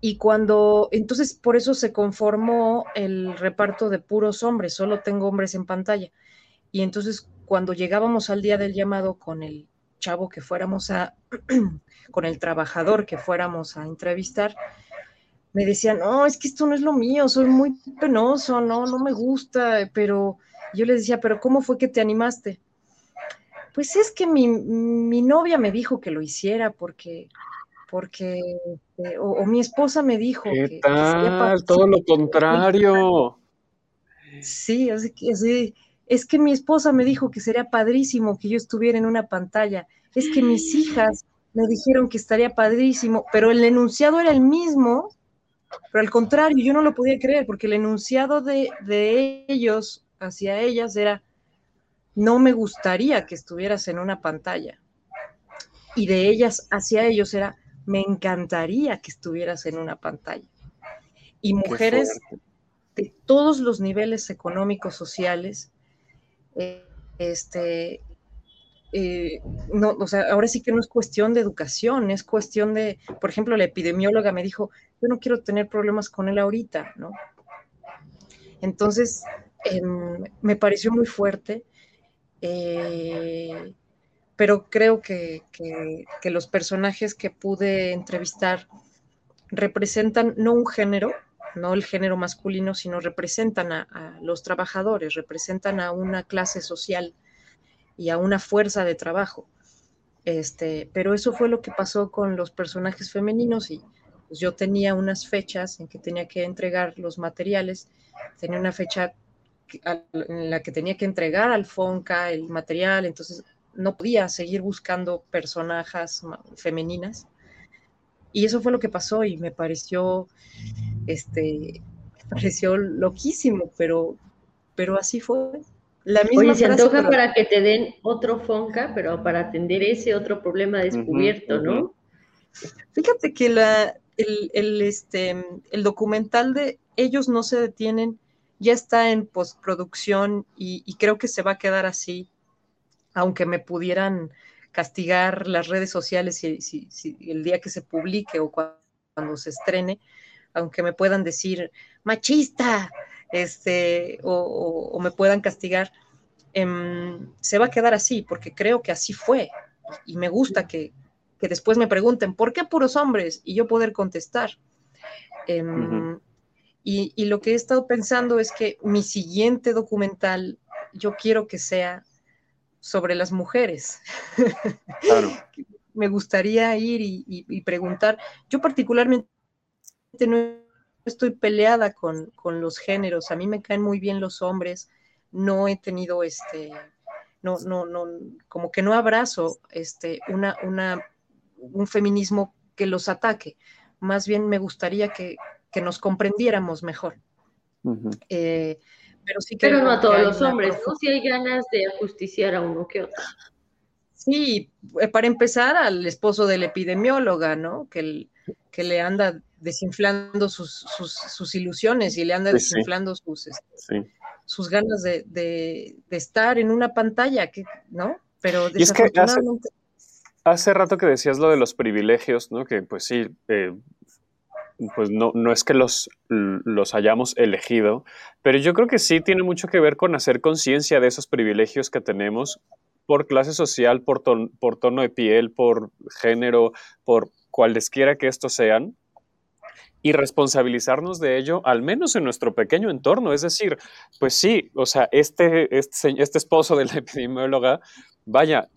Y cuando, entonces por eso se conformó el reparto de puros hombres, solo tengo hombres en pantalla. Y entonces cuando llegábamos al día del llamado con el chavo que fuéramos a, con el trabajador que fuéramos a entrevistar, me decía, no, es que esto no es lo mío, soy muy penoso, no, no me gusta, pero yo le decía, pero ¿cómo fue que te animaste? Pues es que mi, novia me dijo que lo hiciera porque, porque, este, o, mi esposa me dijo ¿Qué que, tal? Todo lo contrario. Sí, así que así, es que mi esposa me dijo que sería padrísimo que yo estuviera en una pantalla. Es que mis hijas me dijeron que estaría padrísimo, pero el enunciado era el mismo, pero al contrario, yo no lo podía creer porque el enunciado de, de ellos hacia ellas era, no me gustaría que estuvieras en una pantalla. Y de ellas hacia ellos era, me encantaría que estuvieras en una pantalla. Y mujeres de todos los niveles económicos, sociales, este, eh, no, o sea, ahora sí que no es cuestión de educación, es cuestión de, por ejemplo, la epidemióloga me dijo, yo no quiero tener problemas con él ahorita, ¿no? Entonces, em, me pareció muy fuerte, eh, pero creo que, que, los personajes que pude entrevistar representan no un género, no el género masculino, sino representan a, los trabajadores, representan a una clase social y a una fuerza de trabajo. Este, pero eso fue lo que pasó con los personajes femeninos y pues, yo tenía unas fechas en que tenía que entregar los materiales, tenía una fecha en la que tenía que entregar al FONCA el material, entonces no podía seguir buscando personajes femeninas. Y eso fue lo que pasó y me pareció este, pareció loquísimo, pero, pero así fue. La misma Oye, se antoja para que te den otro Fonca, pero para atender ese otro problema descubierto, ¿no? Fíjate que la, el, este, el documental de Ellos no se detienen ya está en postproducción y, y creo que se va a quedar así, aunque me pudieran castigar las redes sociales si, si, el día que se publique o cuando se estrene, aunque me puedan decir machista, este, o, me puedan castigar, em, se va a quedar así, porque creo que así fue. Y me gusta que, después me pregunten, ¿por qué puros hombres? Y yo poder contestar. Em, y, y, lo que he estado pensando es que mi siguiente documental, yo quiero que sea sobre las mujeres. Claro. me gustaría ir y, preguntar. Yo particularmente no estoy peleada con, los géneros, a mí me caen muy bien los hombres, no he tenido este, no, no, no, como que no abrazo este, una, una, un feminismo que los ataque, más bien me gustaría que, nos comprendiéramos mejor. Eh, pero sí que Pero no a todos los hombres, ¿no? Si hay ganas de ajusticiar a uno que otro. Sí, eh, para empezar al esposo de la epidemióloga, ¿no? Que, que le anda desinflando sus, sus, ilusiones y le anda desinflando sus, este, sus ganas de, estar en una pantalla, que, ¿no? Pero desafortunadamente... hace, rato que decías lo de los privilegios, ¿no? Que pues sí, eh, pues no, no es que los, los hayamos elegido, pero yo creo que sí tiene mucho que ver con hacer conciencia de esos privilegios que tenemos por clase social, por, por tono de piel, por género, por cualesquiera que estos sean, y responsabilizarnos de ello, al menos en nuestro pequeño entorno. Es decir, pues sí, o sea, este, este, este esposo de la epidemióloga, vaya,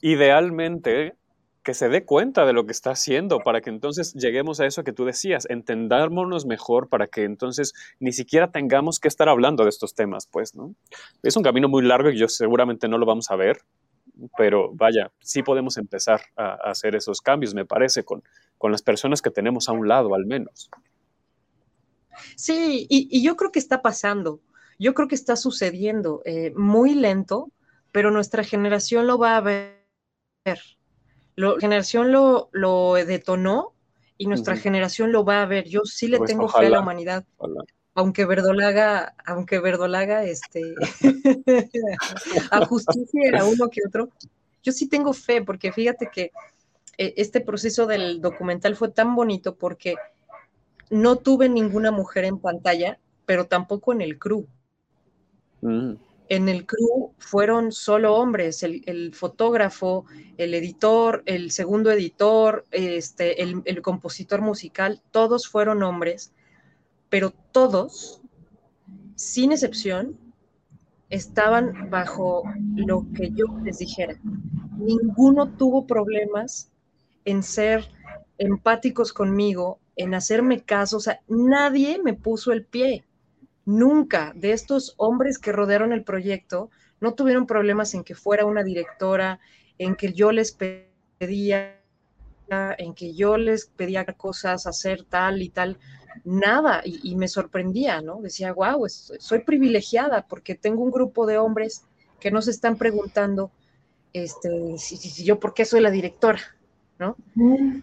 idealmente que se dé cuenta de lo que está haciendo para que entonces lleguemos a eso que tú decías, entendámonos mejor para que entonces ni siquiera tengamos que estar hablando de estos temas, pues, ¿no? Es un camino muy largo y yo seguramente no lo vamos a ver, pero vaya, sí podemos empezar a, hacer esos cambios, me parece, con, con las personas que tenemos a un lado al menos. Sí, y, yo creo que está pasando, yo creo que está sucediendo eh, muy lento, pero nuestra generación lo va a ver. La generación lo, lo detonó y nuestra generación lo va a ver. Yo sí le pues tengo fe a la humanidad aunque Verdolaga, aunque Verdolaga, este, a justicia a uno que otro, yo sí tengo fe, porque fíjate que eh, este proceso del documental fue tan bonito porque no tuve ninguna mujer en pantalla, pero tampoco en el crew. Mm. en el crew fueron solo hombres, el, fotógrafo, el editor, el segundo editor, este, el, el, compositor musical, todos fueron hombres, pero todos, sin excepción, estaban bajo lo que yo les dijera. Ninguno tuvo problemas en ser empáticos conmigo, en hacerme caso, o sea, nadie me puso el pie nunca de estos hombres que rodearon el proyecto no tuvieron problemas en que fuera una directora, en que yo les pedía, en que yo les pedía cosas, hacer tal y tal, nada, y, me sorprendía, ¿no? Decía, wow, soy privilegiada porque tengo un grupo de hombres que no se están preguntando, este, si, yo por qué soy la directora, ¿no?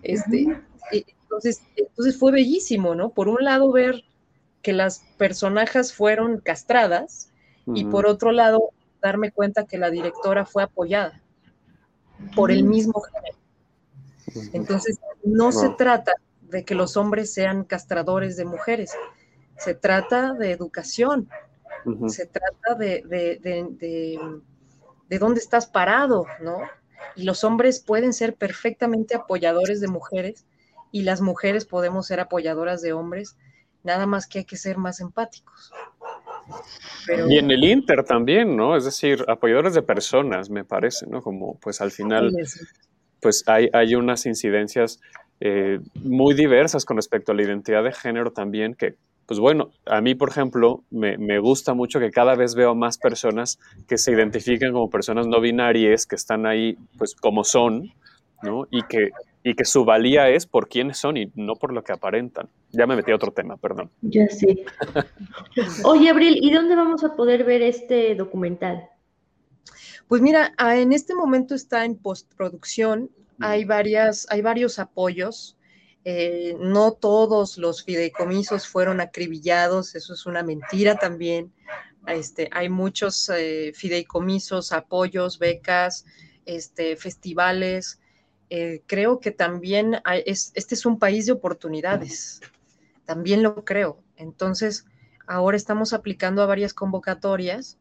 Este, entonces, entonces fue bellísimo, ¿no? Por un lado ver que las personajes fueron castradas y por otro lado darme cuenta que la directora fue apoyada por el mismo género. Entonces, no se trata de que los hombres sean castradores de mujeres, se trata de educación, se trata de, de, de, dónde estás parado, ¿no? Y los hombres pueden ser perfectamente apoyadores de mujeres y las mujeres podemos ser apoyadoras de hombres nada más que hay que ser más empáticos. Y en el Inter también, ¿no? Es decir, apoyadores de personas, me parece, ¿no? Como pues al final, pues hay, hay unas incidencias eh, muy diversas con respecto a la identidad de género también, que pues bueno, a mí, por ejemplo, me, me, gusta mucho que cada vez veo más personas que se identifican como personas no binarias, que están ahí, pues como son, ¿no? Y que y que su valía es por quiénes son y no por lo que aparentan. Ya me metí a otro tema, perdón. Ya sé. Oye, Abril, ¿y dónde vamos a poder ver este documental? Pues mira, ah, en este momento está en postproducción. Hay, varias, hay varios apoyos. Eh, no todos los fideicomisos fueron acribillados, eso es una mentira también. Este, hay muchos eh, fideicomisos, apoyos, becas, este, festivales eh, creo que también este es un país de oportunidades, también lo creo. Entonces, ahora estamos aplicando a varias convocatorias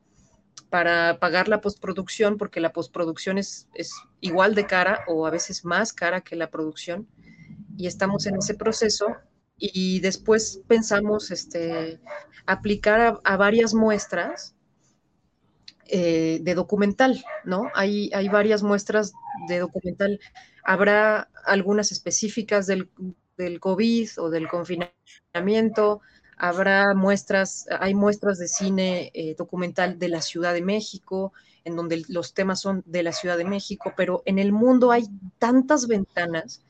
para pagar la postproducción, porque la postproducción es, igual de cara o a veces más cara que la producción, y estamos en ese proceso. Y después pensamos este, aplicar a, varias muestras eh, de documental, ¿no? Hay, hay varias muestras de documental Habrá algunas específicas del, COVID o del confinamiento, habrá muestras, hay muestras de cine eh, documental de la Ciudad de México, en donde los temas son de la Ciudad de México, pero en el mundo hay tantas ventanas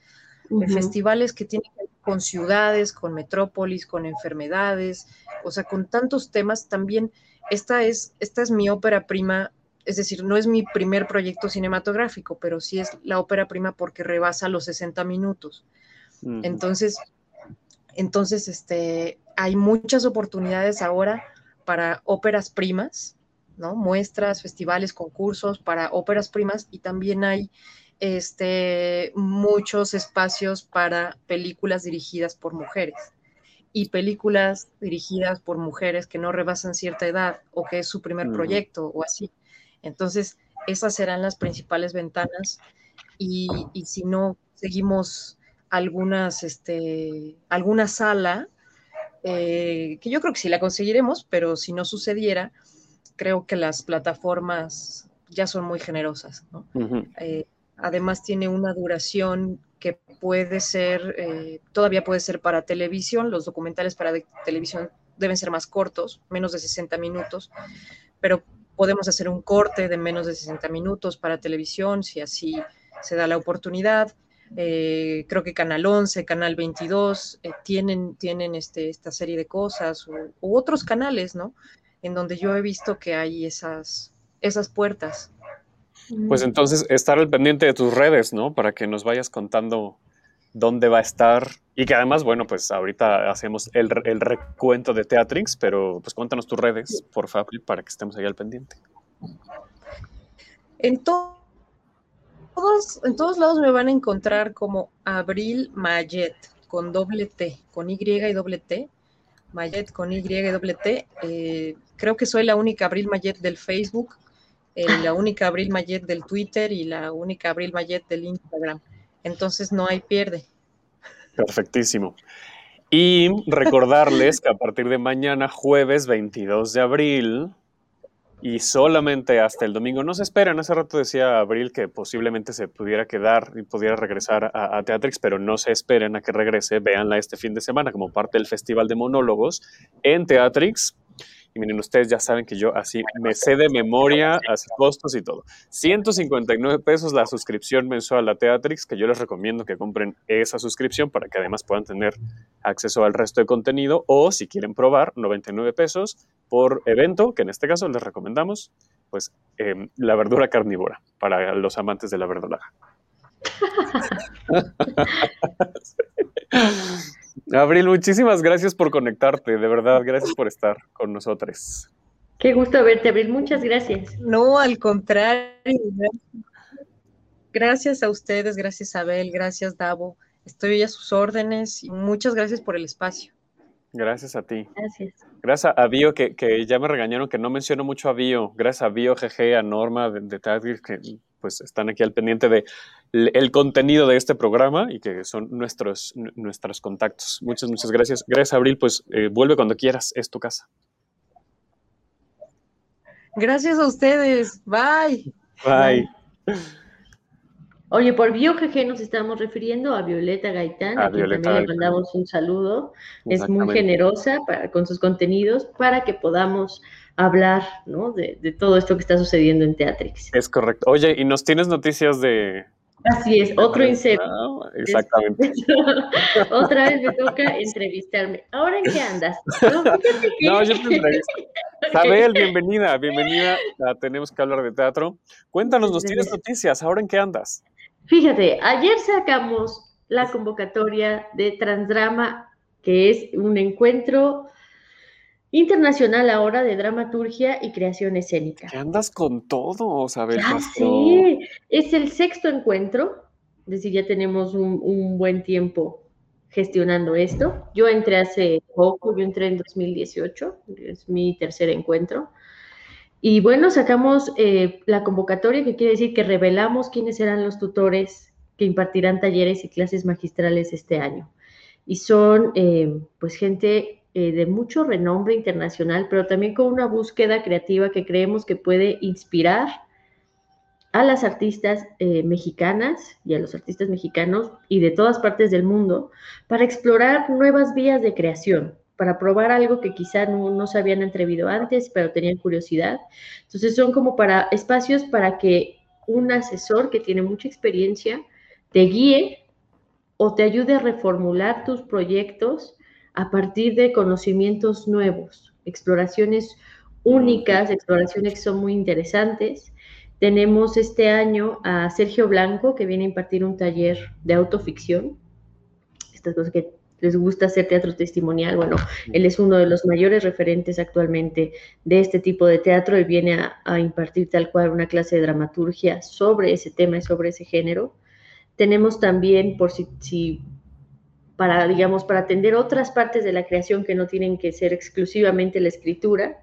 de festivales que tienen que ver con ciudades, con metrópolis, con enfermedades, o sea, con tantos temas también. Esta es, esta es mi ópera prima es decir, no es mi primer proyecto cinematográfico, pero sí es la ópera prima porque rebasa los 60 minutos. Entonces, entonces este, hay muchas oportunidades ahora para óperas primas, ¿no? Muestras, festivales, concursos para óperas primas y también hay este, muchos espacios para películas dirigidas por mujeres y películas dirigidas por mujeres que no rebasan cierta edad o que es su primer proyecto o así. Entonces, esas serán las principales ventanas y, si no seguimos algunas, este, alguna sala, eh, que yo creo que sí la conseguiremos, pero si no sucediera, creo que las plataformas ya son muy generosas. Eh, además tiene una duración que puede ser, eh, todavía puede ser para televisión, los documentales para televisión deben ser más cortos, menos de 60 minutos, pero podemos hacer un corte de menos de 60 minutos para televisión, si así se da la oportunidad. Eh, creo que Canal 11, Canal 22 eh, tienen, tienen este, esta serie de cosas, u, otros canales, ¿no? En donde yo he visto que hay esas, esas puertas. Pues entonces estar al pendiente de tus redes, ¿no? Para que nos vayas contando dónde va a estar y que además, bueno, pues ahorita hacemos el, el recuento de Teatrix, pero pues cuéntanos tus redes, por favor, para que estemos ahí al pendiente. En, todos, en todos lados me van a encontrar como Abril Mayet, con doble T, con Y y doble T. Mayet con Y T. Eh, creo que soy la única Abril Mayet del Facebook, eh, la única Abril Mayet del Twitter y la única Abril Mayet del Instagram. Entonces no hay pierde. Perfectísimo. Y recordarles que a partir de mañana, jueves 22 de abril, y solamente hasta el domingo. No se esperan, hace rato decía Abril que posiblemente se pudiera quedar y pudiera regresar a, a, Teatrix, pero no se esperen a que regrese, véanla este fin de semana como parte del Festival de Monólogos en Teatrix. Y miren, ustedes ya saben que yo así me sé de memoria, así costos y todo. 159 pesos la suscripción mensual a Teatrix, que yo les recomiendo que compren esa suscripción para que además puedan tener acceso al resto de contenido. O si quieren probar, 99 pesos por evento, que en este caso les recomendamos, pues em, la verdura carnívora para los amantes de la verdura. Abril, muchísimas gracias por conectarte, de verdad, gracias por estar con nosotros. Qué gusto verte, Abril, muchas gracias. No, al contrario. Gracias a ustedes, gracias Abel, gracias Davo. Estoy a sus órdenes y muchas gracias por el espacio. Gracias a ti. Gracias. Gracias a Bio, que, ya me regañaron que no menciono mucho a Bio. Gracias a Bio, GG, a Norma de, de que pues están aquí al pendiente de el contenido de este programa y que son nuestros, nuestros contactos. Muchas, muchas gracias. Gracias, Abril. Pues eh, vuelve cuando quieras, es tu casa. Gracias a ustedes. Bye. Bye. Oye, por BioGG nos estamos refiriendo a Violeta Gaitán, a, quien también le mandamos un saludo. Es muy generosa para, con sus contenidos para que podamos hablar ¿no? de, de, todo esto que está sucediendo en Teatrix. Es correcto. Oye, ¿y nos tienes noticias de, Así es, otro incepto. Ah, exactamente. Otra vez me toca entrevistarme. ¿Ahora en qué andas? No, yo te entrevisto. Sabel, bienvenida, bienvenida Tenemos que hablar de teatro. Cuéntanos, nos tienes noticias, ¿ahora en qué andas? Fíjate, ayer sacamos la convocatoria de Transdrama, que es un encuentro internacional ahora de dramaturgia y creación escénica. ¿Qué andas con todo, Sabel ah, Sí, es el sexto encuentro, es decir, ya tenemos un, buen tiempo gestionando esto. Yo entré hace poco, yo entré en 2018, es mi tercer encuentro. Y bueno, sacamos eh, la convocatoria, que quiere decir que revelamos quiénes serán los tutores que impartirán talleres y clases magistrales este año. Y son eh, pues gente eh, de mucho renombre internacional, pero también con una búsqueda creativa que creemos que puede inspirar a las artistas eh, mexicanas y a los artistas mexicanos y de todas partes del mundo para explorar nuevas vías de creación, para probar algo que quizá no, no se habían atrevido antes, pero tenían curiosidad. Entonces son como para espacios para que un asesor que tiene mucha experiencia te guíe o te ayude a reformular tus proyectos a partir de conocimientos nuevos, exploraciones únicas, exploraciones que son muy interesantes. Tenemos este año a Sergio Blanco, que viene a impartir un taller de autoficción. Estas cosas que les gusta hacer teatro testimonial. Bueno, él es uno de los mayores referentes actualmente de este tipo de teatro y viene a, impartir tal cual una clase de dramaturgia sobre ese tema y sobre ese género. Tenemos también, por si, si para, digamos, para atender otras partes de la creación que no tienen que ser exclusivamente la escritura.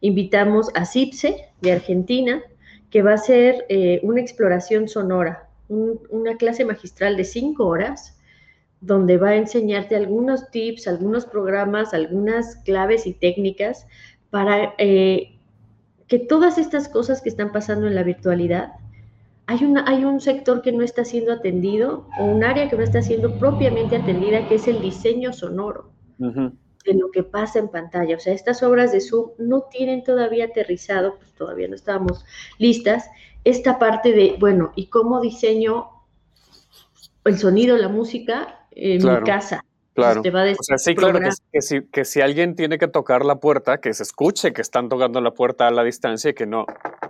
Invitamos a CIPSE de Argentina, que va a ser eh, una exploración sonora, una clase magistral de cinco horas, donde va a enseñarte algunos tips, algunos programas, algunas claves y técnicas para eh, que todas estas cosas que están pasando en la virtualidad hay, una, hay un sector que no está siendo atendido o un área que no está siendo propiamente atendida, que es el diseño sonoro de lo que pasa en pantalla. O sea, estas obras de Zoom no tienen todavía aterrizado, pues todavía no estábamos listas, esta parte de, bueno, ¿y cómo diseño el sonido, la música en mi casa? Claro. o sea, sí, claro, que, si, que si alguien tiene que tocar la puerta, que se escuche que están tocando la puerta a la distancia y que no,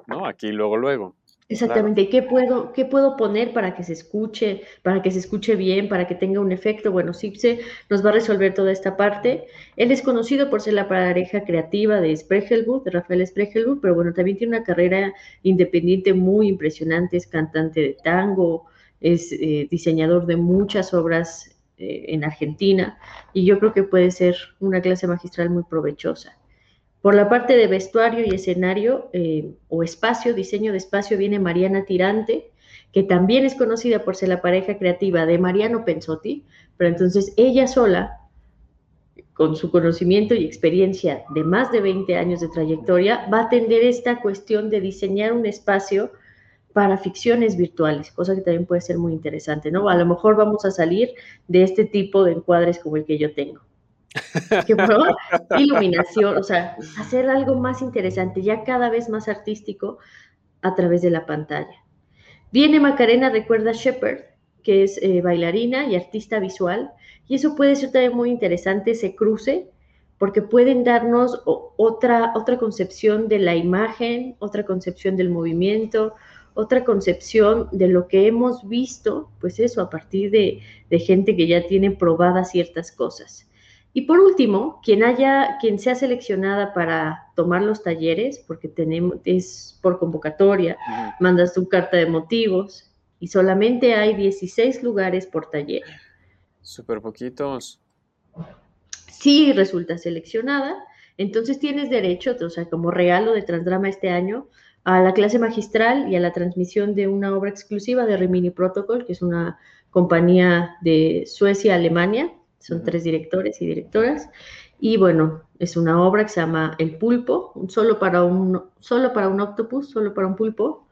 no, aquí luego, luego. Exactamente, ¿Qué, puedo, ¿qué puedo poner para que se escuche, para que se escuche bien, para que tenga un efecto? Bueno, Sipse nos va a resolver toda esta parte. Él es conocido por ser la pareja creativa de Spregelwood, de Rafael Spregelwood, pero bueno, también tiene una carrera independiente muy impresionante, es cantante de tango, es eh, diseñador de muchas obras eh, en Argentina y yo creo que puede ser una clase magistral muy provechosa. Por la parte de vestuario y escenario eh, o espacio, diseño de espacio, viene Mariana Tirante, que también es conocida por ser la pareja creativa de Mariano Pensotti, pero entonces ella sola, con su conocimiento y experiencia de más de 20 años de trayectoria, va a atender esta cuestión de diseñar un espacio para ficciones virtuales, cosa que también puede ser muy interesante, ¿no? A lo mejor vamos a salir de este tipo de encuadres como el que yo tengo. Que, iluminación, o sea, hacer algo más interesante, ya cada vez más artístico a través de la pantalla. Viene Macarena Recuerda Shepard, que es eh, bailarina y artista visual, y eso puede ser también muy interesante, ese cruce, porque pueden darnos otra, otra concepción de la imagen, otra concepción del movimiento, otra concepción de lo que hemos visto, pues eso, a partir de, gente que ya tiene probadas ciertas cosas. Y por último, quien haya, quien sea seleccionada para tomar los talleres, porque tenemos, es por convocatoria, mandas tu carta de motivos y solamente hay 16 lugares por taller. Súper poquitos. Si resulta seleccionada, entonces tienes derecho, o sea, como regalo de Transdrama este año, a la clase magistral y a la transmisión de una obra exclusiva de Rimini Protocol, que es una compañía de Suecia, Alemania, son tres directores y directoras, y bueno, es una obra que se llama El Pulpo, solo para un, solo para un octopus, solo para un pulpo,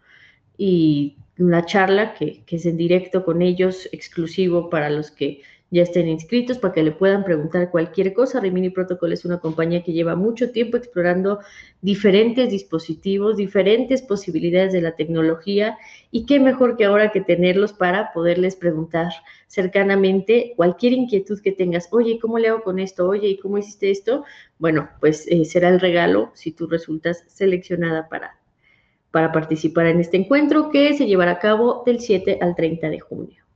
y una charla que, que es en directo con ellos, exclusivo para los que ya estén inscritos para que le puedan preguntar cualquier cosa. Rimini Protocol es una compañía que lleva mucho tiempo explorando diferentes dispositivos, diferentes posibilidades de la tecnología y qué mejor que ahora que tenerlos para poderles preguntar cercanamente cualquier inquietud que tengas. Oye, ¿cómo le hago con esto? Oye, ¿y cómo hiciste esto? Bueno, pues eh, será el regalo si tú resultas seleccionada para, para participar en este encuentro que se llevará a cabo del 7 al 30 de junio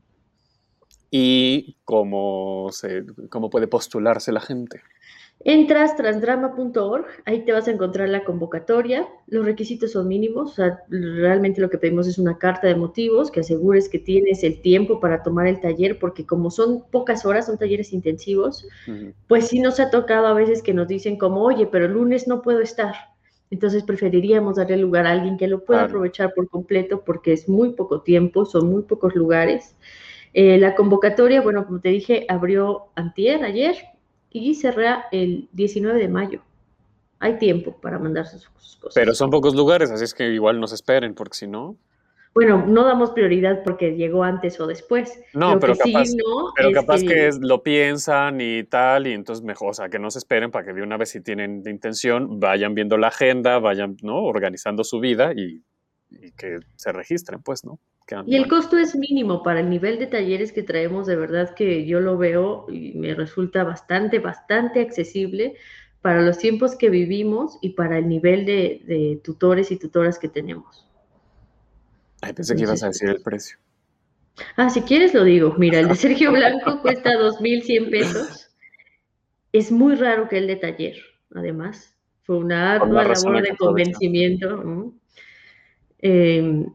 y cómo, se, cómo puede postularse la gente. Entras transdrama.org, ahí te vas a encontrar la convocatoria. Los requisitos son mínimos, o sea, realmente lo que pedimos es una carta de motivos que asegures que tienes el tiempo para tomar el taller, porque como son pocas horas, son talleres intensivos, pues sí nos ha tocado a veces que nos dicen como, oye, pero el lunes no puedo estar. Entonces preferiríamos darle lugar a alguien que lo pueda aprovechar por completo porque es muy poco tiempo, son muy pocos lugares. Eh, la convocatoria, bueno, como te dije, abrió antier, ayer, y cerrará el 19 de mayo. Hay tiempo para mandar sus, cosas. Pero son pocos lugares, así es que igual nos esperen, porque si no... Bueno, no damos prioridad porque llegó antes o después. No, pero capaz, pero capaz que, lo piensan y tal, y entonces mejor, o sea, que no se esperen para que de una vez si tienen intención, vayan viendo la agenda, vayan, ¿no? Organizando su vida y que se registren, pues, ¿no? Y el costo es mínimo para el nivel de talleres que traemos, de verdad que yo lo veo y me resulta bastante, bastante accesible para los tiempos que vivimos y para el nivel de, tutores y tutoras que tenemos. Ay, pensé que ibas a decir el precio. Ah, si quieres lo digo. Mira, el de Sergio Blanco cuesta 2.100 pesos. Es muy raro que el de taller, además. Fue una ardua labor de convencimiento. Eh,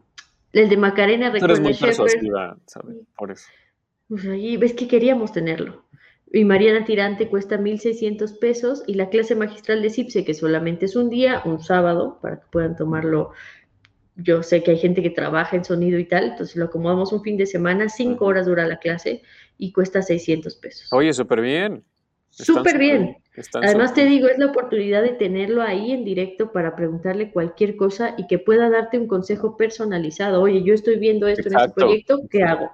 el de Macarena, recuerda muy persuasiva, ¿sabes? Por eso. Pues ahí ves que queríamos tenerlo. Y Mariana Tirante cuesta 1.600 pesos y la clase magistral de CIPSE, que solamente es un día, un sábado, para que puedan tomarlo. Yo sé que hay gente que trabaja en sonido y tal, entonces lo acomodamos un fin de semana, cinco horas dura la clase y cuesta 600 pesos. Oye, súper bien. Súper bien. Además te digo, es la oportunidad de tenerlo ahí en directo para preguntarle cualquier cosa y que pueda darte un consejo personalizado. Oye, yo estoy viendo esto en este proyecto, ¿qué hago?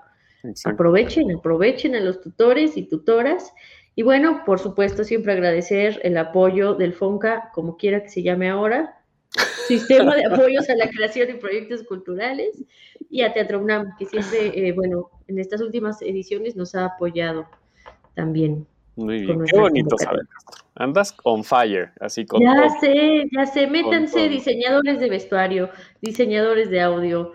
Aprovechen, aprovechen a los tutores y tutoras. Y bueno, por supuesto, siempre agradecer el apoyo del FONCA, como quiera que se llame ahora, Sistema de Apoyos a la Creación y Proyectos Culturales, y a Teatro UNAM, que siempre, eh, bueno, en estas últimas ediciones nos ha apoyado también. Muy bien, qué bonito saber. Andas on fire, así con. Ya sé, ya sé, métanse diseñadores de vestuario, diseñadores de audio,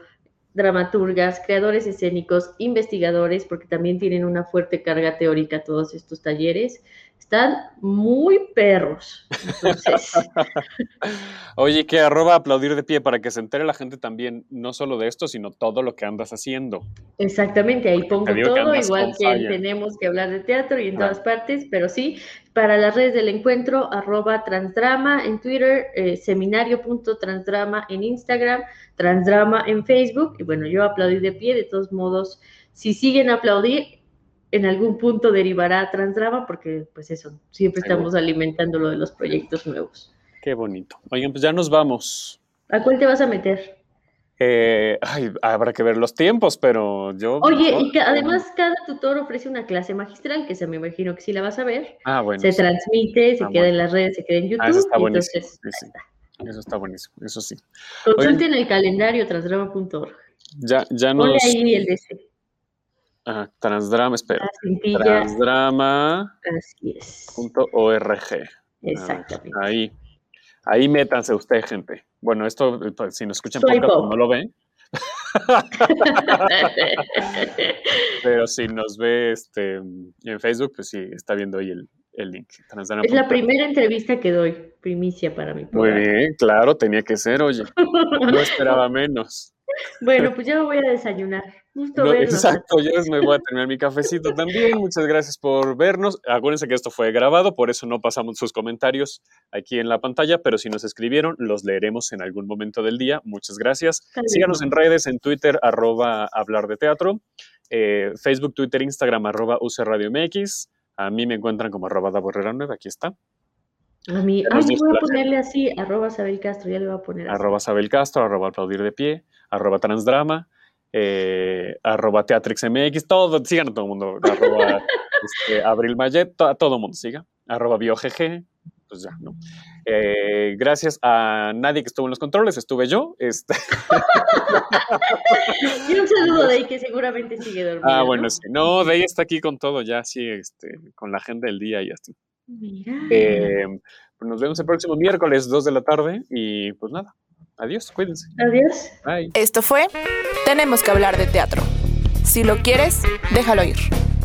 dramaturgas, creadores escénicos, investigadores, porque también tienen una fuerte carga teórica todos estos talleres. Están muy perros. Oye, que arroba aplaudir de pie para que se entere la gente también, no solo de esto, sino todo lo que andas haciendo. Exactamente, ahí pongo todo, igual que tenemos que hablar de teatro y en todas partes, pero sí, para las redes del encuentro, arroba transdrama en Twitter, eh, seminario.transdrama en Instagram, transdrama en Facebook, y bueno, yo aplaudir de pie, de todos modos, si siguen a aplaudir, en algún punto derivará a Transdrama, porque pues eso, siempre estamos alimentando lo de los proyectos nuevos. Qué bonito. Oigan, pues ya nos vamos. ¿A cuál te vas a meter? Eh, ay, habrá que ver los tiempos, pero yo... Oye, y que además cada tutor ofrece una clase magistral, que se me imagino que sí la vas a ver. Ah, bueno. Se transmite, se ah, queda en las redes, se queda en YouTube. Ah, eso está buenísimo. Eso está buenísimo, eso sí. Consulten el calendario transdrama.org. Ya, ya nos... Ponle ahí el de Ah, transdrama, espera. Transdrama. Así es. Exactamente. ahí. Ahí métanse usted, gente. Bueno, esto, pues, si nos escuchan podcast, pues, no lo ven. Pero si nos ve este, en Facebook, pues sí, está viendo ahí el, el link. Es la primera entrevista que doy, primicia para mi Muy bien, claro, tenía que ser, oye. No esperaba menos. Bueno, pues ya me voy a desayunar. exacto, yo me voy a terminar mi cafecito también. Muchas gracias por vernos. Acuérdense que esto fue grabado, por eso no pasamos sus comentarios aquí en la pantalla, pero si nos escribieron, los leeremos en algún momento del día. Muchas gracias. Síganos en redes, en Twitter, arroba hablar de teatro, eh, Facebook, Twitter, Instagram, arroba Radio MX. A mí me encuentran como arroba da 9, aquí está. A mí, ay, voy a ponerle así, arroba Sabel Castro, ya le voy a poner así. Arroba Sabel Castro, arroba aplaudir de pie, arroba transdrama, eh, arroba teatrixmx, todo, sigan a todo el mundo, arroba este, Abril Mayet, a todo el mundo siga, arroba biogg, pues ya, ¿no? Eh, gracias a nadie que estuvo en los controles, estuve yo. Este. y un saludo de ahí que seguramente sigue dormido. Ah, bueno, sí. No, de ahí está aquí con todo, ya sí, este, con la agenda del día y así. Mira. Eh, pues nos vemos el próximo miércoles, 2 de la tarde, y pues nada. Adiós, cuídense. Adiós. Bye. Esto fue Tenemos que hablar de teatro. Si lo quieres, déjalo ir.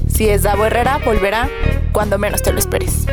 Si es Davo Herrera, volverá cuando menos te lo esperes.